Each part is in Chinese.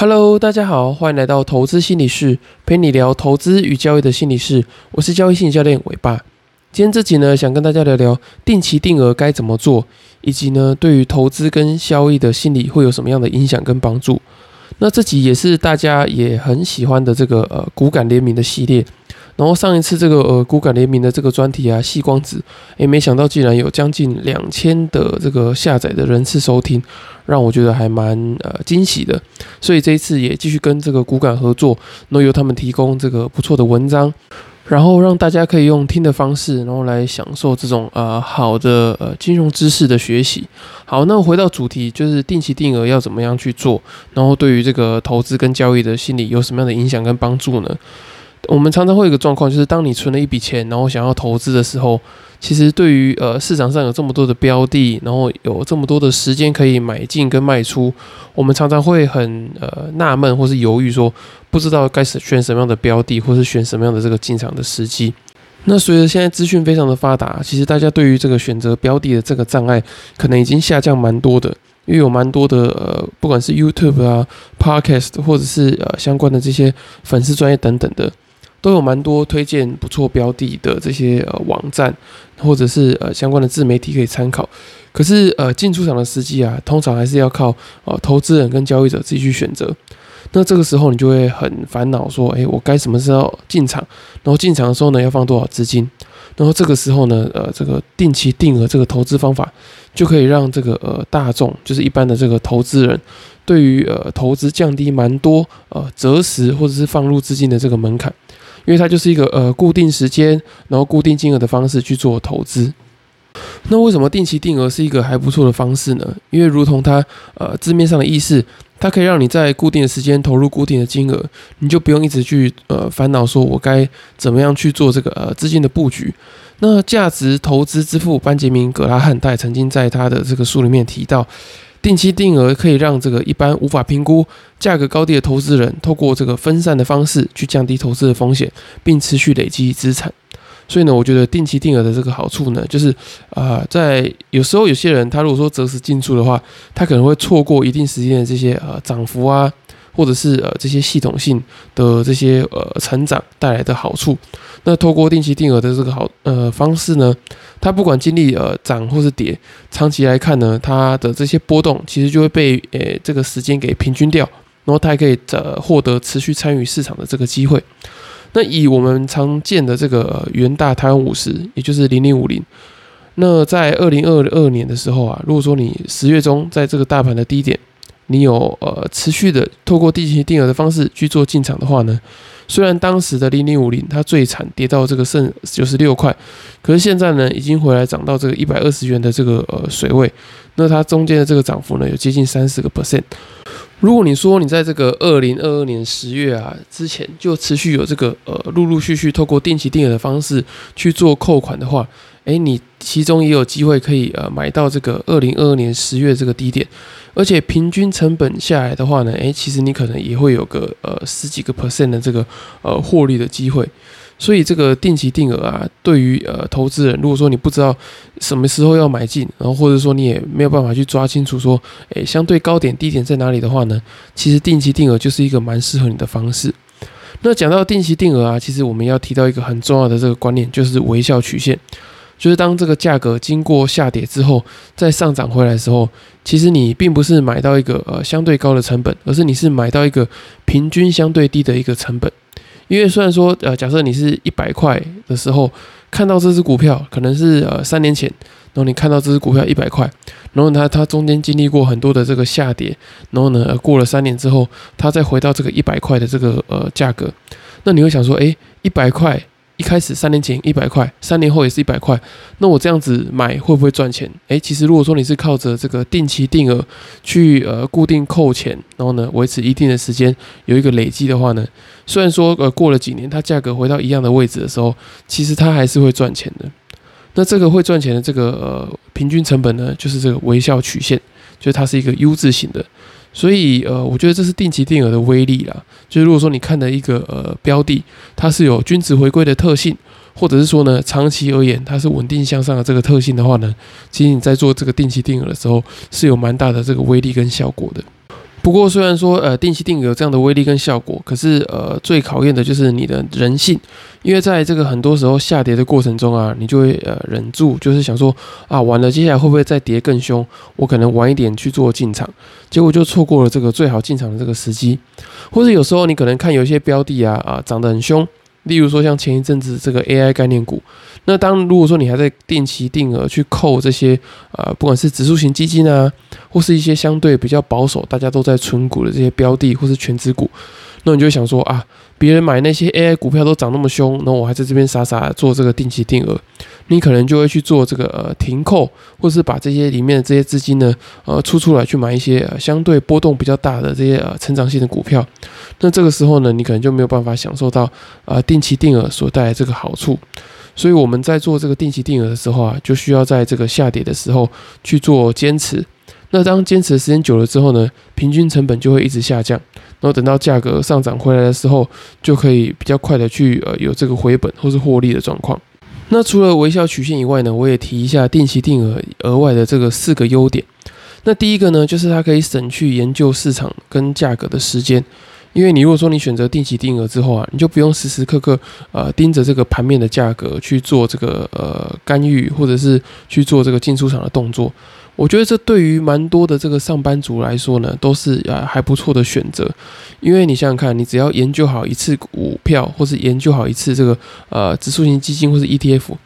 Hello，大家好，欢迎来到投资心理室，陪你聊投资与交易的心理室。我是交易心理教练伟爸。今天这集呢，想跟大家聊聊定期定额该怎么做，以及呢，对于投资跟交易的心理会有什么样的影响跟帮助。那这集也是大家也很喜欢的这个呃骨感联名的系列。然后上一次这个呃骨感联名的这个专题啊，细光子，诶，没想到竟然有将近两千的这个下载的人次收听，让我觉得还蛮呃惊喜的。所以这一次也继续跟这个骨感合作，然后由他们提供这个不错的文章，然后让大家可以用听的方式，然后来享受这种呃好的呃金融知识的学习。好，那回到主题，就是定期定额要怎么样去做，然后对于这个投资跟交易的心理有什么样的影响跟帮助呢？我们常常会有一个状况，就是当你存了一笔钱，然后想要投资的时候，其实对于呃市场上有这么多的标的，然后有这么多的时间可以买进跟卖出，我们常常会很呃纳闷或是犹豫，说不知道该选什么样的标的，或是选什么样的这个进场的时机。那随着现在资讯非常的发达，其实大家对于这个选择标的的这个障碍，可能已经下降蛮多的，因为有蛮多的呃，不管是 YouTube 啊、Podcast 或者是呃相关的这些粉丝专业等等的。都有蛮多推荐不错标的的这些呃网站，或者是呃相关的自媒体可以参考。可是呃进出场的时机啊，通常还是要靠呃投资人跟交易者自己去选择。那这个时候你就会很烦恼，说，诶，我该什么时候进场？然后进场的时候呢，要放多少资金？然后这个时候呢，呃，这个定期定额这个投资方法，就可以让这个呃大众，就是一般的这个投资人，对于呃投资降低蛮多呃择时或者是放入资金的这个门槛。因为它就是一个呃固定时间，然后固定金额的方式去做投资。那为什么定期定额是一个还不错的方式呢？因为如同它呃字面上的意思，它可以让你在固定的时间投入固定的金额，你就不用一直去呃烦恼说我该怎么样去做这个呃资金的布局。那价值投资之父班杰明·格拉汉他也曾经在他的这个书里面提到。定期定额可以让这个一般无法评估价格高低的投资人，透过这个分散的方式去降低投资的风险，并持续累积资产。所以呢，我觉得定期定额的这个好处呢，就是啊，在有时候有些人他如果说择时进出的话，他可能会错过一定时间的这些呃涨幅啊。或者是呃这些系统性的这些呃成长带来的好处，那透过定期定额的这个好呃方式呢，它不管经历呃涨或是跌，长期来看呢，它的这些波动其实就会被呃这个时间给平均掉，然后它还可以呃获得持续参与市场的这个机会。那以我们常见的这个元大台湾五十，也就是零零五零，那在二零二二年的时候啊，如果说你十月中在这个大盘的低点。你有呃持续的透过定期定额的方式去做进场的话呢，虽然当时的零零五零它最惨跌到这个剩九十六块，可是现在呢已经回来涨到这个一百二十元的这个呃水位，那它中间的这个涨幅呢有接近三十个 percent。如果你说你在这个二零二二年十月啊之前就持续有这个呃陆陆续续透过定期定额的方式去做扣款的话，诶，你其中也有机会可以呃买到这个二零二二年十月这个低点。而且平均成本下来的话呢，诶，其实你可能也会有个呃十几个 percent 的这个呃获利的机会。所以这个定期定额啊，对于呃投资人，如果说你不知道什么时候要买进，然后或者说你也没有办法去抓清楚说，诶，相对高点低点在哪里的话呢，其实定期定额就是一个蛮适合你的方式。那讲到定期定额啊，其实我们要提到一个很重要的这个观念，就是微笑曲线。就是当这个价格经过下跌之后，再上涨回来的时候，其实你并不是买到一个呃相对高的成本，而是你是买到一个平均相对低的一个成本。因为虽然说呃，假设你是一百块的时候看到这只股票，可能是呃三年前，然后你看到这只股票一百块，然后它它中间经历过很多的这个下跌，然后呢过了三年之后，它再回到这个一百块的这个呃价格，那你会想说，诶，一百块。一开始三年前一百块，三年后也是一百块，那我这样子买会不会赚钱？诶，其实如果说你是靠着这个定期定额去呃固定扣钱，然后呢维持一定的时间有一个累积的话呢，虽然说呃过了几年它价格回到一样的位置的时候，其实它还是会赚钱的。那这个会赚钱的这个呃平均成本呢，就是这个微笑曲线，就是它是一个 U 字型的。所以，呃，我觉得这是定期定额的威力啦。就是如果说你看的一个呃标的，它是有均值回归的特性，或者是说呢，长期而言它是稳定向上的这个特性的话呢，其实你在做这个定期定额的时候是有蛮大的这个威力跟效果的。不过，虽然说呃定期定额这样的威力跟效果，可是呃最考验的就是你的人性，因为在这个很多时候下跌的过程中啊，你就会呃忍住，就是想说啊完了，接下来会不会再跌更凶？我可能晚一点去做进场，结果就错过了这个最好进场的这个时机，或者有时候你可能看有一些标的啊啊涨得很凶。例如说，像前一阵子这个 AI 概念股，那当如果说你还在定期定额去扣这些呃，不管是指数型基金啊，或是一些相对比较保守、大家都在存股的这些标的，或是全资股。那你就想说啊，别人买那些 AI 股票都涨那么凶，那我还在这边傻傻做这个定期定额，你可能就会去做这个呃停扣，或是把这些里面的这些资金呢，呃出出来去买一些呃相对波动比较大的这些呃成长性的股票。那这个时候呢，你可能就没有办法享受到呃定期定额所带来这个好处。所以我们在做这个定期定额的时候啊，就需要在这个下跌的时候去做坚持。那当坚持的时间久了之后呢，平均成本就会一直下降，然后等到价格上涨回来的时候，就可以比较快的去呃有这个回本或是获利的状况。那除了微笑曲线以外呢，我也提一下定期定额额外的这个四个优点。那第一个呢，就是它可以省去研究市场跟价格的时间。因为你如果说你选择定期定额之后啊，你就不用时时刻刻呃盯着这个盘面的价格去做这个呃干预，或者是去做这个进出场的动作。我觉得这对于蛮多的这个上班族来说呢，都是啊还不错的选择。因为你想想看，你只要研究好一次股票，或是研究好一次这个呃指数型基金或是 ETF。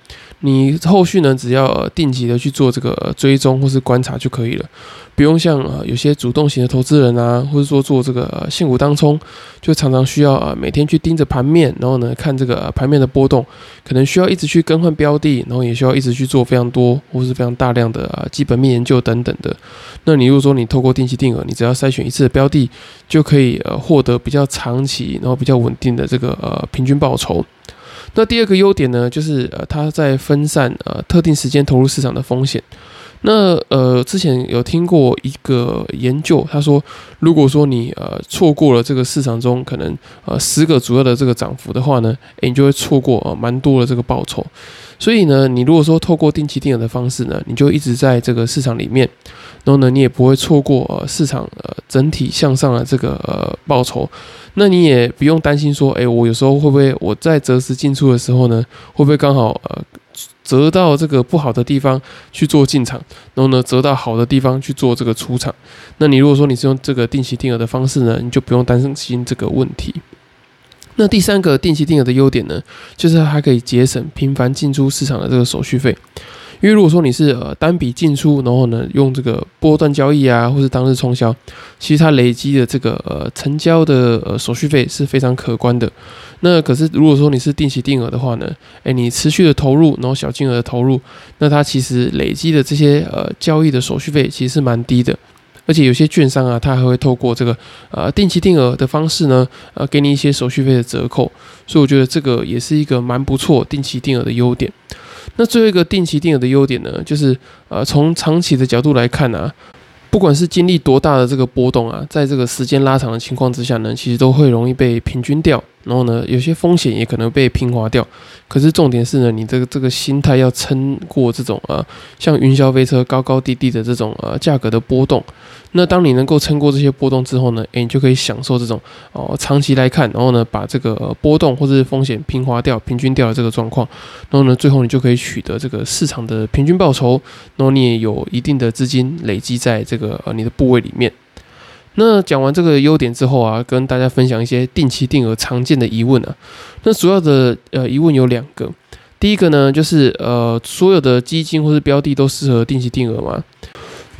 你后续呢，只要定期的去做这个追踪或是观察就可以了，不用像呃有些主动型的投资人啊，或者说做这个现股当冲，就常常需要呃每天去盯着盘面，然后呢看这个盘面的波动，可能需要一直去更换标的，然后也需要一直去做非常多或是非常大量的啊基本面研究等等的。那你如果说你透过定期定额，你只要筛选一次的标的，就可以呃获得比较长期然后比较稳定的这个呃平均报酬。那第二个优点呢，就是呃，它在分散呃特定时间投入市场的风险。那呃，之前有听过一个研究，他说，如果说你呃错过了这个市场中可能呃十个主要的这个涨幅的话呢，你就会错过呃蛮多的这个报酬。所以呢，你如果说透过定期定额的方式呢，你就一直在这个市场里面，然后呢，你也不会错过呃市场呃整体向上的这个呃报酬。那你也不用担心说，哎，我有时候会不会我在择时进出的时候呢，会不会刚好呃择到这个不好的地方去做进场，然后呢择到好的地方去做这个出场？那你如果说你是用这个定期定额的方式呢，你就不用担心这个问题。那第三个定期定额的优点呢，就是它可以节省频繁进出市场的这个手续费。因为如果说你是呃单笔进出，然后呢用这个波段交易啊，或是当日冲销，其实它累积的这个呃成交的呃手续费是非常可观的。那可是如果说你是定期定额的话呢，诶，你持续的投入，然后小金额的投入，那它其实累积的这些呃交易的手续费其实是蛮低的。而且有些券商啊，它还会透过这个呃定期定额的方式呢，呃给你一些手续费的折扣。所以我觉得这个也是一个蛮不错定期定额的优点。那最后一个定期定额的优点呢，就是呃从长期的角度来看啊，不管是经历多大的这个波动啊，在这个时间拉长的情况之下呢，其实都会容易被平均掉。然后呢，有些风险也可能被平滑掉。可是重点是呢，你这个这个心态要撑过这种呃，像云霄飞车高高低低的这种呃价格的波动。那当你能够撑过这些波动之后呢，诶，你就可以享受这种哦，长期来看，然后呢，把这个波动或者是风险平滑掉、平均掉的这个状况。然后呢，最后你就可以取得这个市场的平均报酬。然后你也有一定的资金累积在这个呃你的部位里面。那讲完这个优点之后啊，跟大家分享一些定期定额常见的疑问啊。那主要的呃疑问有两个，第一个呢就是呃所有的基金或是标的都适合定期定额吗？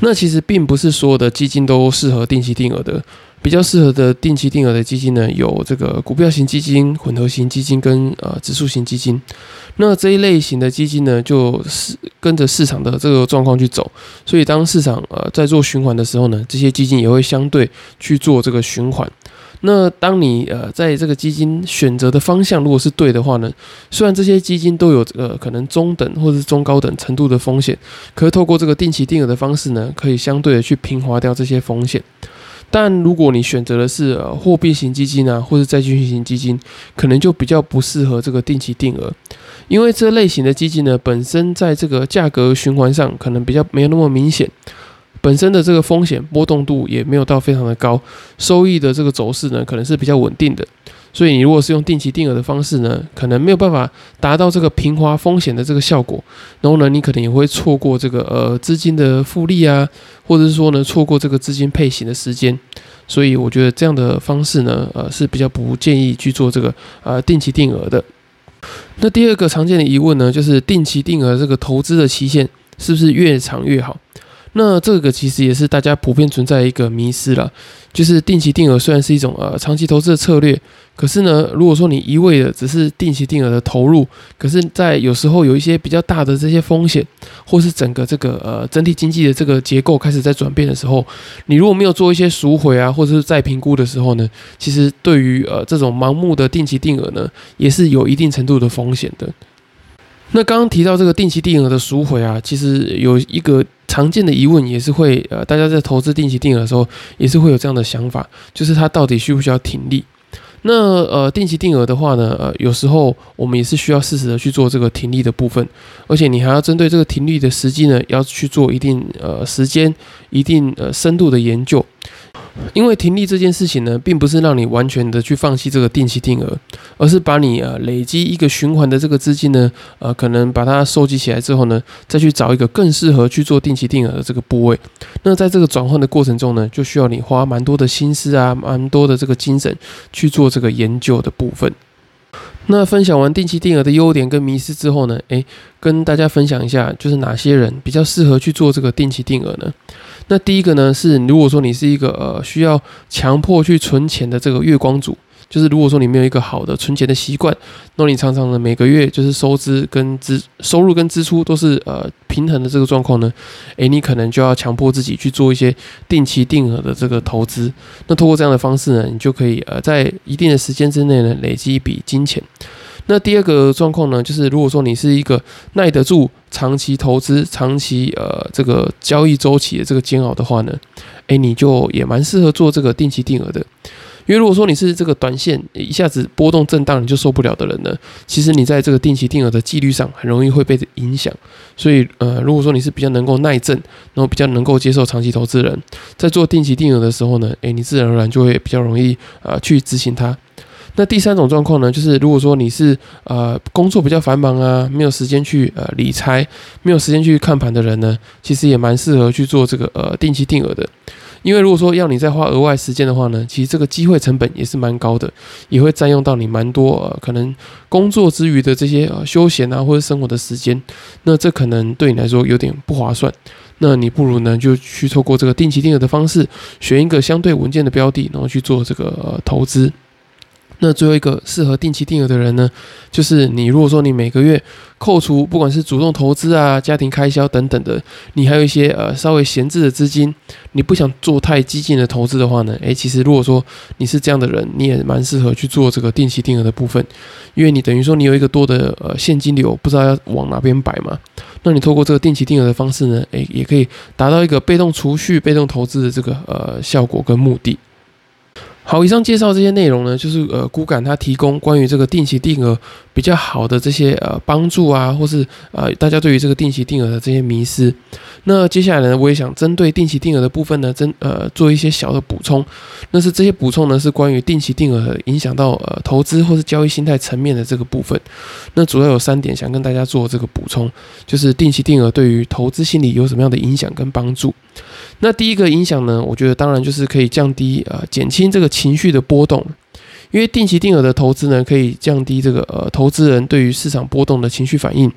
那其实并不是所有的基金都适合定期定额的。比较适合的定期定额的基金呢，有这个股票型基金、混合型基金跟呃指数型基金。那这一类型的基金呢，就是跟着市场的这个状况去走。所以当市场呃在做循环的时候呢，这些基金也会相对去做这个循环。那当你呃在这个基金选择的方向如果是对的话呢，虽然这些基金都有呃可能中等或者是中高等程度的风险，可是透过这个定期定额的方式呢，可以相对的去平滑掉这些风险。但如果你选择的是货币型基金啊，或者债券型基金，可能就比较不适合这个定期定额，因为这类型的基金呢，本身在这个价格循环上可能比较没有那么明显。本身的这个风险波动度也没有到非常的高，收益的这个走势呢可能是比较稳定的。所以你如果是用定期定额的方式呢，可能没有办法达到这个平滑风险的这个效果，然后呢，你可能也会错过这个呃资金的复利啊，或者是说呢错过这个资金配型的时间。所以我觉得这样的方式呢，呃是比较不建议去做这个呃定期定额的。那第二个常见的疑问呢，就是定期定额这个投资的期限是不是越长越好？那这个其实也是大家普遍存在一个迷失了，就是定期定额虽然是一种呃长期投资的策略，可是呢，如果说你一味的只是定期定额的投入，可是，在有时候有一些比较大的这些风险，或是整个这个呃整体经济的这个结构开始在转变的时候，你如果没有做一些赎回啊，或者是再评估的时候呢，其实对于呃这种盲目的定期定额呢，也是有一定程度的风险的。那刚刚提到这个定期定额的赎回啊，其实有一个。常见的疑问也是会，呃，大家在投资定期定额的时候，也是会有这样的想法，就是它到底需不需要停利？那呃，定期定额的话呢，呃，有时候我们也是需要适时的去做这个停利的部分，而且你还要针对这个停利的时机呢，要去做一定呃时间、一定呃深度的研究。因为停利这件事情呢，并不是让你完全的去放弃这个定期定额，而是把你呃累积一个循环的这个资金呢，呃，可能把它收集起来之后呢，再去找一个更适合去做定期定额的这个部位。那在这个转换的过程中呢，就需要你花蛮多的心思啊，蛮多的这个精神去做这个研究的部分。那分享完定期定额的优点跟迷失之后呢，诶，跟大家分享一下，就是哪些人比较适合去做这个定期定额呢？那第一个呢，是如果说你是一个呃需要强迫去存钱的这个月光族，就是如果说你没有一个好的存钱的习惯，那你常常呢每个月就是收支跟支收入跟支出都是呃平衡的这个状况呢，诶，你可能就要强迫自己去做一些定期定额的这个投资。那通过这样的方式呢，你就可以呃在一定的时间之内呢累积一笔金钱。那第二个状况呢，就是如果说你是一个耐得住长期投资、长期呃这个交易周期的这个煎熬的话呢，诶，你就也蛮适合做这个定期定额的。因为如果说你是这个短线一下子波动震荡你就受不了的人呢，其实你在这个定期定额的纪律上很容易会被影响。所以呃，如果说你是比较能够耐震，然后比较能够接受长期投资人，在做定期定额的时候呢，诶，你自然而然就会比较容易呃去执行它。那第三种状况呢，就是如果说你是呃工作比较繁忙啊，没有时间去呃理财，没有时间去看盘的人呢，其实也蛮适合去做这个呃定期定额的。因为如果说要你再花额外时间的话呢，其实这个机会成本也是蛮高的，也会占用到你蛮多呃可能工作之余的这些呃休闲啊或者生活的时间。那这可能对你来说有点不划算。那你不如呢就去透过这个定期定额的方式，选一个相对稳健的标的，然后去做这个投资。那最后一个适合定期定额的人呢，就是你。如果说你每个月扣除不管是主动投资啊、家庭开销等等的，你还有一些呃稍微闲置的资金，你不想做太激进的投资的话呢，诶，其实如果说你是这样的人，你也蛮适合去做这个定期定额的部分，因为你等于说你有一个多的呃现金流，不知道要往哪边摆嘛。那你透过这个定期定额的方式呢，诶，也可以达到一个被动储蓄、被动投资的这个呃效果跟目的。好，以上介绍这些内容呢，就是呃，骨感它提供关于这个定期定额比较好的这些呃帮助啊，或是呃大家对于这个定期定额的这些迷思。那接下来呢，我也想针对定期定额的部分呢，真呃做一些小的补充。那是这些补充呢，是关于定期定额影响到呃投资或是交易心态层面的这个部分。那主要有三点想跟大家做这个补充，就是定期定额对于投资心理有什么样的影响跟帮助。那第一个影响呢，我觉得当然就是可以降低呃减轻这个情绪的波动，因为定期定额的投资呢，可以降低这个呃投资人对于市场波动的情绪反应。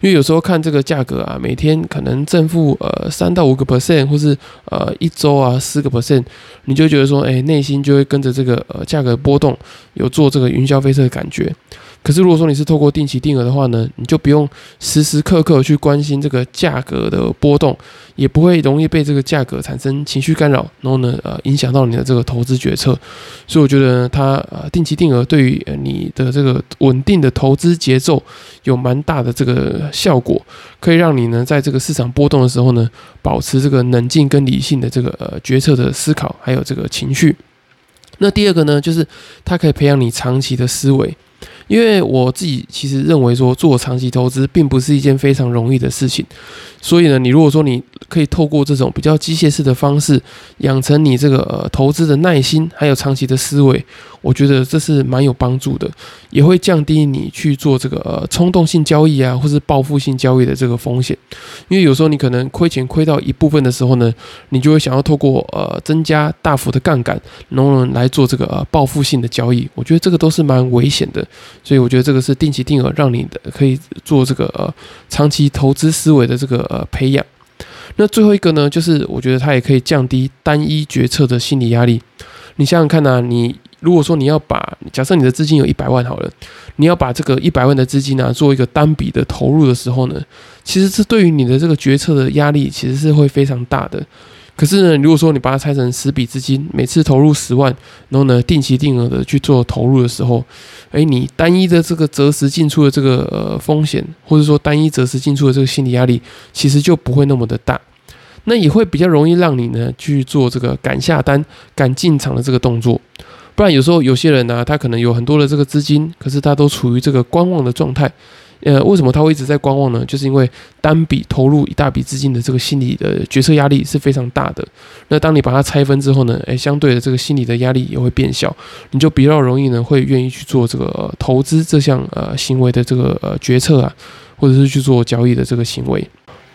因为有时候看这个价格啊，每天可能正负呃三到五个 percent，或是呃一周啊四个 percent，你就觉得说，哎，内心就会跟着这个呃价格波动，有做这个云霄飞车的感觉。可是如果说你是透过定期定额的话呢，你就不用时时刻刻去关心这个价格的波动，也不会容易被这个价格产生情绪干扰，然后呢，呃，影响到你的这个投资决策。所以我觉得它呃定期定额对于你的这个稳定的投资节奏有蛮大的这个效果，可以让你呢在这个市场波动的时候呢，保持这个冷静跟理性的这个呃决策的思考，还有这个情绪。那第二个呢，就是它可以培养你长期的思维。因为我自己其实认为说做长期投资并不是一件非常容易的事情，所以呢，你如果说你可以透过这种比较机械式的方式养成你这个投资的耐心，还有长期的思维，我觉得这是蛮有帮助的，也会降低你去做这个呃冲动性交易啊，或是报复性交易的这个风险。因为有时候你可能亏钱亏到一部分的时候呢，你就会想要透过呃增加大幅的杠杆，然后来做这个呃报复性的交易。我觉得这个都是蛮危险的。所以我觉得这个是定期定额，让你的可以做这个呃长期投资思维的这个呃培养。那最后一个呢，就是我觉得它也可以降低单一决策的心理压力。你想想看呐，你如果说你要把假设你的资金有一百万好了，你要把这个一百万的资金呢做一个单笔的投入的时候呢，其实是对于你的这个决策的压力其实是会非常大的。可是呢，如果说你把它拆成十笔资金，每次投入十万，然后呢定期定额的去做投入的时候，哎，你单一的这个择时进出的这个呃风险，或者说单一择时进出的这个心理压力，其实就不会那么的大，那也会比较容易让你呢去做这个敢下单、敢进场的这个动作。不然有时候有些人呢，他可能有很多的这个资金，可是他都处于这个观望的状态。呃，为什么他会一直在观望呢？就是因为单笔投入一大笔资金的这个心理的决策压力是非常大的。那当你把它拆分之后呢，诶，相对的这个心理的压力也会变小，你就比较容易呢会愿意去做这个投资这项呃行为的这个呃决策啊，或者是去做交易的这个行为。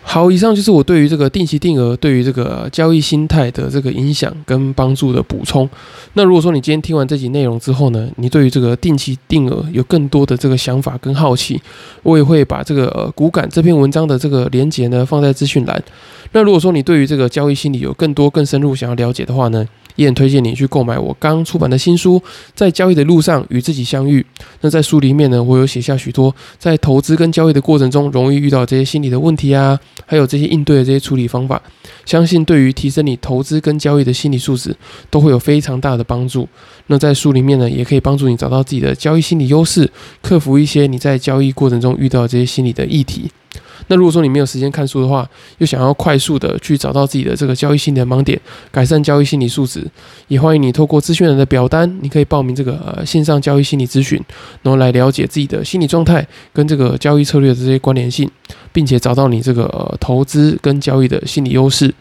好，以上就是我对于这个定期定额对于这个交易心态的这个影响跟帮助的补充。那如果说你今天听完这集内容之后呢，你对于这个定期定额有更多的这个想法跟好奇，我也会把这个呃骨感这篇文章的这个连接呢放在资讯栏。那如果说你对于这个交易心理有更多更深入想要了解的话呢？也很推荐你去购买我刚出版的新书《在交易的路上与自己相遇》。那在书里面呢，我有写下许多在投资跟交易的过程中容易遇到这些心理的问题啊，还有这些应对的这些处理方法。相信对于提升你投资跟交易的心理素质，都会有非常大的帮助。那在书里面呢，也可以帮助你找到自己的交易心理优势，克服一些你在交易过程中遇到这些心理的议题。那如果说你没有时间看书的话，又想要快速的去找到自己的这个交易心理的盲点，改善交易心理素质，也欢迎你透过资讯人的表单，你可以报名这个线上交易心理咨询，然后来了解自己的心理状态跟这个交易策略的这些关联性，并且找到你这个投资跟交易的心理优势。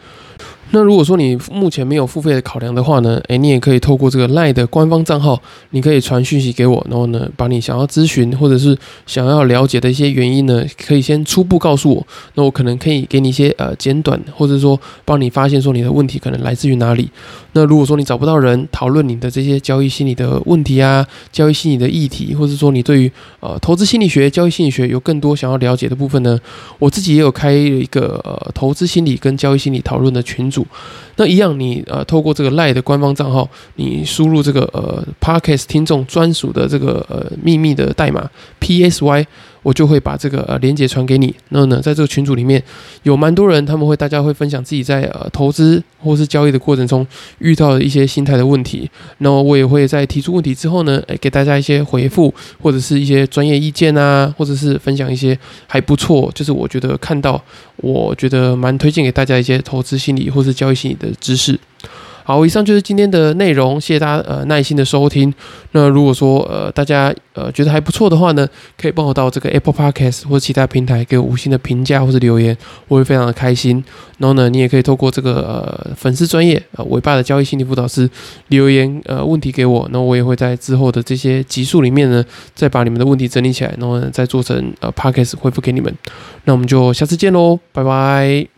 那如果说你目前没有付费的考量的话呢，诶，你也可以透过这个赖的官方账号，你可以传讯息给我，然后呢，把你想要咨询或者是想要了解的一些原因呢，可以先初步告诉我，那我可能可以给你一些呃简短，或者说帮你发现说你的问题可能来自于哪里。那如果说你找不到人讨论你的这些交易心理的问题啊，交易心理的议题，或者说你对于呃投资心理学、交易心理学有更多想要了解的部分呢，我自己也有开一个呃投资心理跟交易心理讨论的群组。那一样，你呃，透过这个赖的官方账号，你输入这个呃 parkas 听众专属的这个呃秘密的代码 PSY。我就会把这个呃连接传给你。那呢，在这个群组里面有蛮多人，他们会大家会分享自己在呃投资或是交易的过程中遇到的一些心态的问题。那我也会在提出问题之后呢，诶，给大家一些回复，或者是一些专业意见啊，或者是分享一些还不错，就是我觉得看到，我觉得蛮推荐给大家一些投资心理或是交易心理的知识。好，以上就是今天的内容，谢谢大家呃耐心的收听。那如果说呃大家呃觉得还不错的话呢，可以帮我到这个 Apple Podcast 或者其他平台给我五星的评价或者留言，我会非常的开心。然后呢，你也可以透过这个呃粉丝专业呃伟爸的交易心理辅导师留言呃问题给我，那我也会在之后的这些集数里面呢，再把你们的问题整理起来，然后呢再做成呃 Podcast 回复给你们。那我们就下次见喽，拜拜。